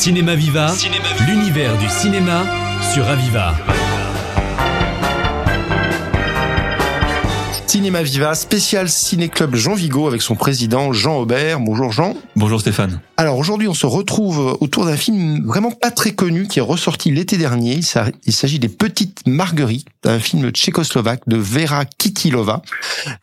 Cinéma Viva, l'univers du cinéma sur Aviva. Cinéma Viva, spécial Ciné-Club Jean Vigo avec son président Jean Aubert. Bonjour Jean. Bonjour Stéphane. Alors aujourd'hui, on se retrouve autour d'un film vraiment pas très connu qui est ressorti l'été dernier. Il s'agit des Petites Marguerites, un film tchécoslovaque de Vera Kitilova,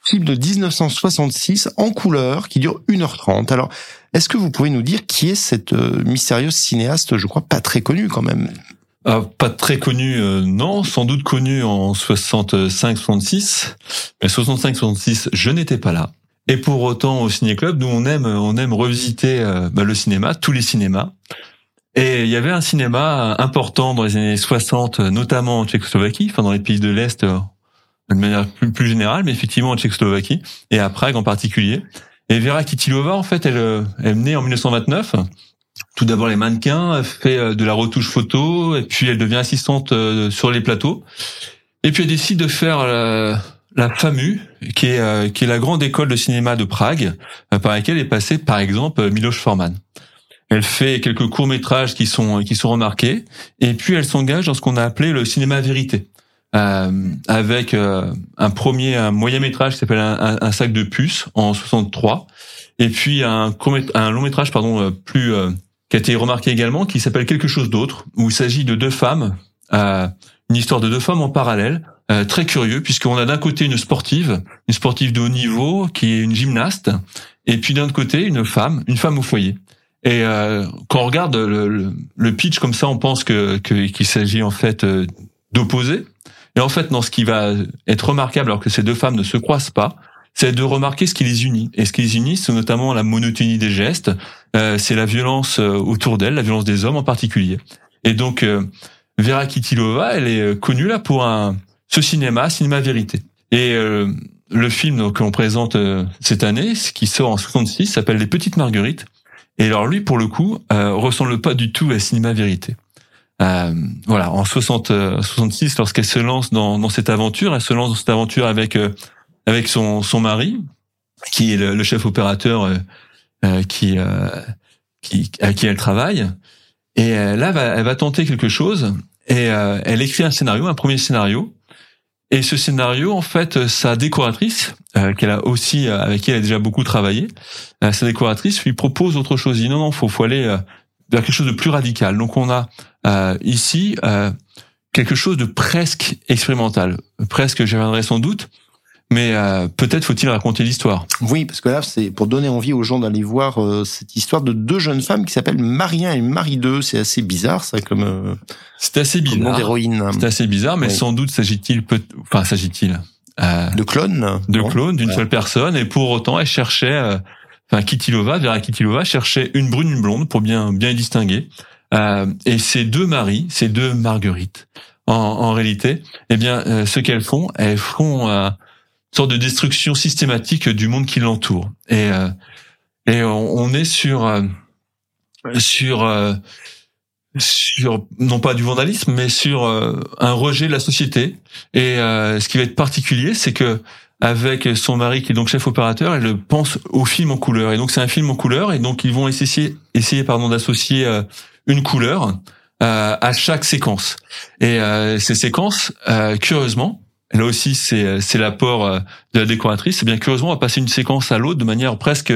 film de 1966 en couleur qui dure 1h30. Alors, est-ce que vous pouvez nous dire qui est cette euh, mystérieuse cinéaste, je crois pas très connue quand même? Ah, pas très connu, euh, non, sans doute connu en 65-66, mais 65-66, je n'étais pas là. Et pour autant, au Ciné Club, nous on aime, on aime revisiter euh, bah, le cinéma, tous les cinémas. Et il y avait un cinéma important dans les années 60, notamment en Tchécoslovaquie, enfin dans les pays de l'Est de manière plus, générale, mais effectivement en Tchécoslovaquie et à Prague en particulier. Et Vera Kitilova, en fait, elle est née en 1929 tout d'abord les mannequins, elle fait euh, de la retouche photo, et puis elle devient assistante euh, sur les plateaux. Et puis elle décide de faire la, la FAMU, qui est, euh, qui est la grande école de cinéma de Prague, par laquelle est passé par exemple Miloš Forman. Elle fait quelques courts métrages qui sont qui sont remarqués, et puis elle s'engage dans ce qu'on a appelé le cinéma vérité, euh, avec un premier un moyen métrage qui s'appelle un, sac de puces en 63, et puis un, un long métrage pardon plus qui a été remarqué également, qui s'appelle Quelque chose d'autre, où il s'agit de deux femmes, euh, une histoire de deux femmes en parallèle, euh, très curieux, puisqu'on a d'un côté une sportive, une sportive de haut niveau, qui est une gymnaste, et puis d'un autre côté une femme, une femme au foyer. Et euh, quand on regarde le, le, pitch comme ça, on pense que qu'il s'agit en fait euh, d'opposés. Et en fait, non, ce qui va être remarquable, alors que ces deux femmes ne se croisent pas, c'est de remarquer ce qui les unit. Et ce qui les unit, c'est notamment la monotonie des gestes, euh, c'est la violence euh, autour d'elle, la violence des hommes en particulier. Et donc, euh, Vera Kitilova, elle est connue là pour un, ce cinéma, cinéma vérité. Et le film que l'on présente cette année, ce qui sort en 66, s'appelle Les Petites Marguerites. Et alors lui, pour le coup, ressemble pas du tout à cinéma vérité. voilà, en 60, 66, lorsqu'elle se lance dans, dans, cette aventure, elle se lance dans cette aventure avec avec son, son mari, qui est le, chef opérateur euh, euh, qui, euh, qui, à qui elle travaille. Et là, elle va tenter quelque chose et elle écrit un scénario, un premier scénario. Et ce scénario, en fait, sa décoratrice, qu'elle a aussi, avec qui elle a déjà beaucoup travaillé, sa décoratrice lui propose autre chose. Il dit non, non, faut, faut aller vers quelque chose de plus radical. Donc on a ici quelque chose de presque expérimental, presque, j'y reviendrai sans doute, mais euh, peut-être faut-il raconter l'histoire. Oui, parce que là, c'est pour donner envie aux gens d'aller voir euh, cette histoire de deux jeunes femmes qui s'appellent Marie et Marie 2. C'est assez bizarre, ça, comme. Euh, c'est assez bizarre. d'héroïne. C'est assez bizarre, mais sans doute s'agit-il, peut... enfin, s'agit-il de clones. De clones d'une seule personne, et pour autant, elle cherchait. Enfin, Kitilova, Vera Kitilova cherchait une brune, une blonde pour bien bien distinguer. et ces deux maris, ces deux Marguerites, en, en réalité, eh bien, ce qu'elles font, elles font sorte de destruction systématique du monde qui l'entoure. Et euh, et on, est sur euh, sur euh, sur non pas du vandalisme, mais sur un rejet de la société. Et ce qui va être particulier, c'est que avec son mari qui est donc chef opérateur, elle pense au film en couleur. Et donc c'est un film en couleur, et donc ils vont essayer essayer pardon d'associer une couleur à chaque séquence. Et ces séquences, curieusement, Là aussi, c'est c'est l'apport euh, de la décoratrice. C'est bien curieusement, on va passer une séquence à l'autre de manière presque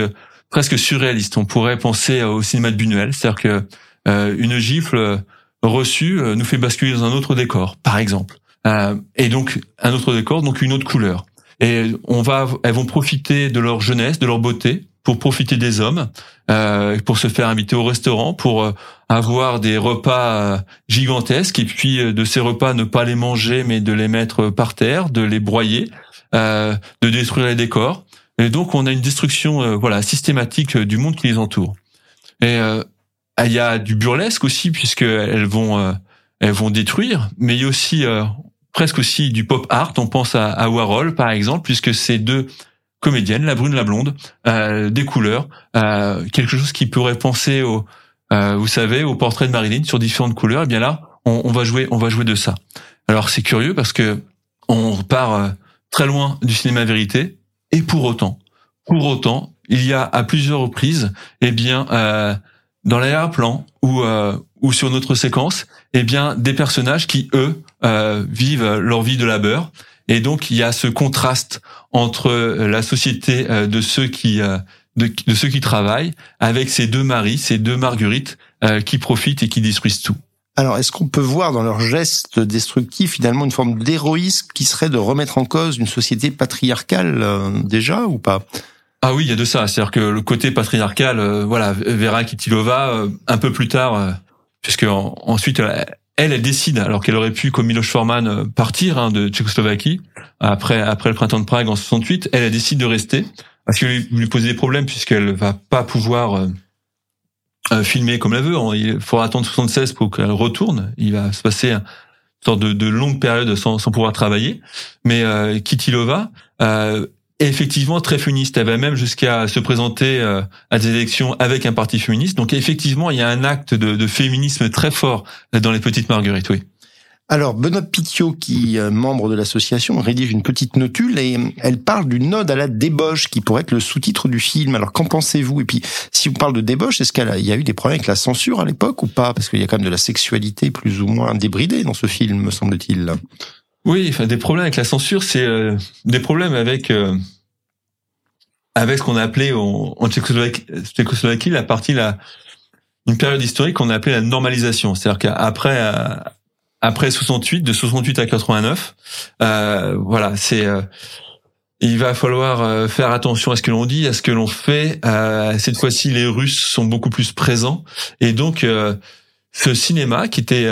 presque surréaliste. On pourrait penser au cinéma de Buñuel, c'est-à-dire que euh, une gifle reçue euh, nous fait basculer dans un autre décor, par exemple. et donc un autre décor, donc une autre couleur. Et on va, elles vont profiter de leur jeunesse, de leur beauté, pour profiter des hommes, euh, pour se faire inviter au restaurant, pour euh, avoir des repas euh, gigantesques et puis euh, de ces repas ne pas les manger mais de les mettre par terre, de les broyer, de détruire les décors. Et donc on a une destruction voilà systématique du monde qui les entoure. Et il y a du burlesque aussi puisque elles vont elles vont détruire, mais il y a aussi presque aussi du pop art. On pense à, à Warhol par exemple puisque ces deux comédienne, la brune, la blonde, euh, des couleurs, euh, quelque chose qui pourrait penser au, euh, vous savez, au portrait de Marilyn sur différentes couleurs. Et eh bien là, on, on, va jouer, on va jouer de ça. Alors c'est curieux parce que on part euh, très loin du cinéma vérité, et pour autant, Pour autant, il y a à plusieurs reprises, eh bien, euh, dans l'arrière-plan ou euh, ou sur notre séquence, eh bien, des personnages qui eux vivent leur vie de labeur. Et donc, il y a ce contraste entre la société euh, de ceux qui euh, de, de, ceux qui travaillent avec ces deux maris, ces deux marguerites euh, qui profitent et qui détruisent tout. Alors, est-ce qu'on peut voir dans leurs gestes destructifs finalement une forme d'héroïsme qui serait de remettre en cause une société patriarcale déjà ou pas? Ah oui, il y a de ça. C'est-à-dire que le côté patriarcal, euh, voilà, Vera Kitilova, euh, un peu plus tard, euh, puisque ensuite elle, elle décide, alors qu'elle aurait pu, comme Miloš Forman, partir hein, de Tchécoslovaquie après après le printemps de Prague en 68, elle, elle décide de rester parce qu'il lui posait des problèmes puisqu'elle va pas pouvoir filmer comme elle veut. Il faudra attendre 76 pour qu'elle retourne. Il va se passer une sorte de, de longue période sans, sans pouvoir travailler. Mais euh, Kitilova effectivement très féministe. Elle va même jusqu'à se présenter euh, à des élections avec un parti féministe. Donc effectivement, il y a un acte de, de féminisme très fort dans les petites marguerites, oui. Alors, Benoît Pitiot, qui est membre de l'association, rédige une petite notule et elle parle d'une ode à la débauche qui pourrait être le sous-titre du film. Alors, qu'en pensez-vous? Et puis, si on parle de débauche, est-ce qu'il y a eu des problèmes avec la censure à l'époque ou pas? Parce qu'il y a quand même de la sexualité plus ou moins débridée dans ce film, me semble-t-il. Oui, enfin des problèmes avec la censure, c'est euh, des problèmes avec euh, avec ce qu'on a appelé en, en Tchécoslovaquie, la partie la une période historique qu'on a appelé la normalisation, c'est-à-dire qu'après euh, après 68, de 68 à 89, voilà, c'est il va falloir faire attention à ce que l'on dit, à ce que l'on fait. cette fois-ci, les Russes sont beaucoup plus présents et donc ce cinéma qui était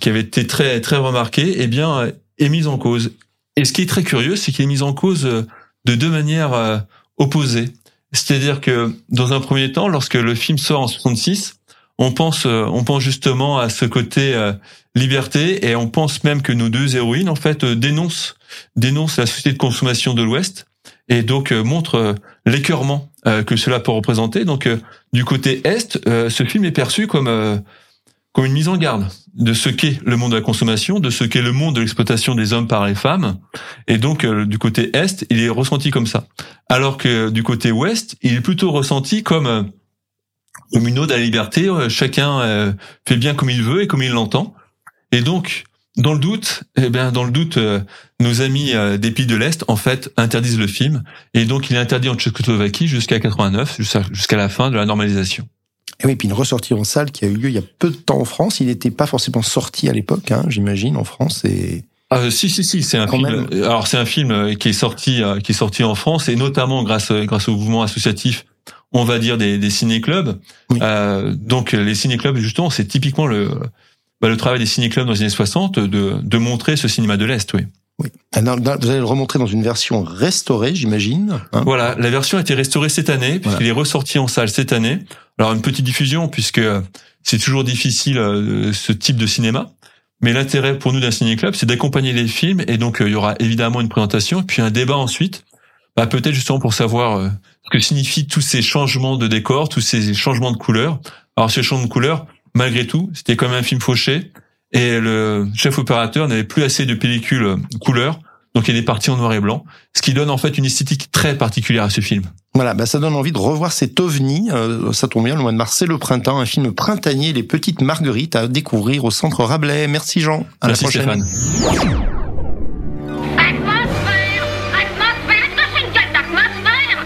qui avait été très très remarqué, eh bien est mise en cause. Et ce qui est très curieux, c'est qu'il est mis en cause euh, de deux manières euh, opposées. C'est-à-dire que dans un premier temps, lorsque le film sort en 66, on pense, euh, on pense justement à ce côté liberté et on pense même que nos deux héroïnes en fait dénoncent, dénoncent la société de consommation de l'Ouest et donc montrent l'écœurement que cela peut représenter. Donc du côté est, ce film est perçu comme comme une mise en garde de ce qu'est le monde de la consommation, de ce qu'est le monde de l'exploitation des hommes par les femmes. Et donc, euh, du côté Est, il est ressenti comme ça. Alors que du côté Ouest, il est plutôt ressenti comme, euh, une ode à la liberté. Euh, chacun fait bien comme il veut et comme il l'entend. Et donc, dans le doute, eh bien, dans le doute, nos amis des pays de l'Est, en fait, interdisent le film. Et donc, il est interdit en Tchécoslovaquie jusqu'à 89, jusqu'à la fin de la normalisation. Et oui, puis une ressortie en salle qui a eu lieu il y a peu de temps en France. Il n'était pas forcément sorti à l'époque, hein, j'imagine, en France. Et ah, si si si, c'est un film. Alors c'est un film euh, qui est sorti euh, qui est sorti en France et notamment grâce euh, grâce au mouvement associatif, on va dire des, des ciné-clubs. Euh, donc les ciné-clubs justement, c'est typiquement le bah, le travail des ciné-clubs dans les années 60 de de montrer ce cinéma de l'est, oui. Oui. Alors, vous allez le remontrer dans une version restaurée, j'imagine. Hein voilà, la version a été restaurée cette année, puisqu'il est ressorti en salle cette année. Alors une petite diffusion, puisque c'est toujours difficile euh, ce type de cinéma. Mais l'intérêt pour nous d'un ciné-club, c'est d'accompagner les films, et donc euh, il y aura évidemment une présentation, puis un débat ensuite, bah, peut-être justement pour savoir euh, ce que signifient tous ces changements de décor, tous ces changements de couleurs. Alors ces changements de couleurs, malgré tout, c'était quand même un film fauché, et le chef opérateur n'avait plus assez de pellicules couleur, donc il est parti en noir et blanc, ce qui donne en fait une esthétique très particulière à ce film. Voilà, bah ça donne envie de revoir cet ovni. Euh, ça tombe bien, le mois de mars, c'est le printemps, un film printanier, Les Petites Marguerites, à découvrir au Centre Rabelais. Merci Jean. À Merci la prochaine. Stéphane.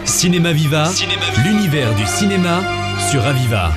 Cinéma Viva, l'univers du cinéma sur Aviva.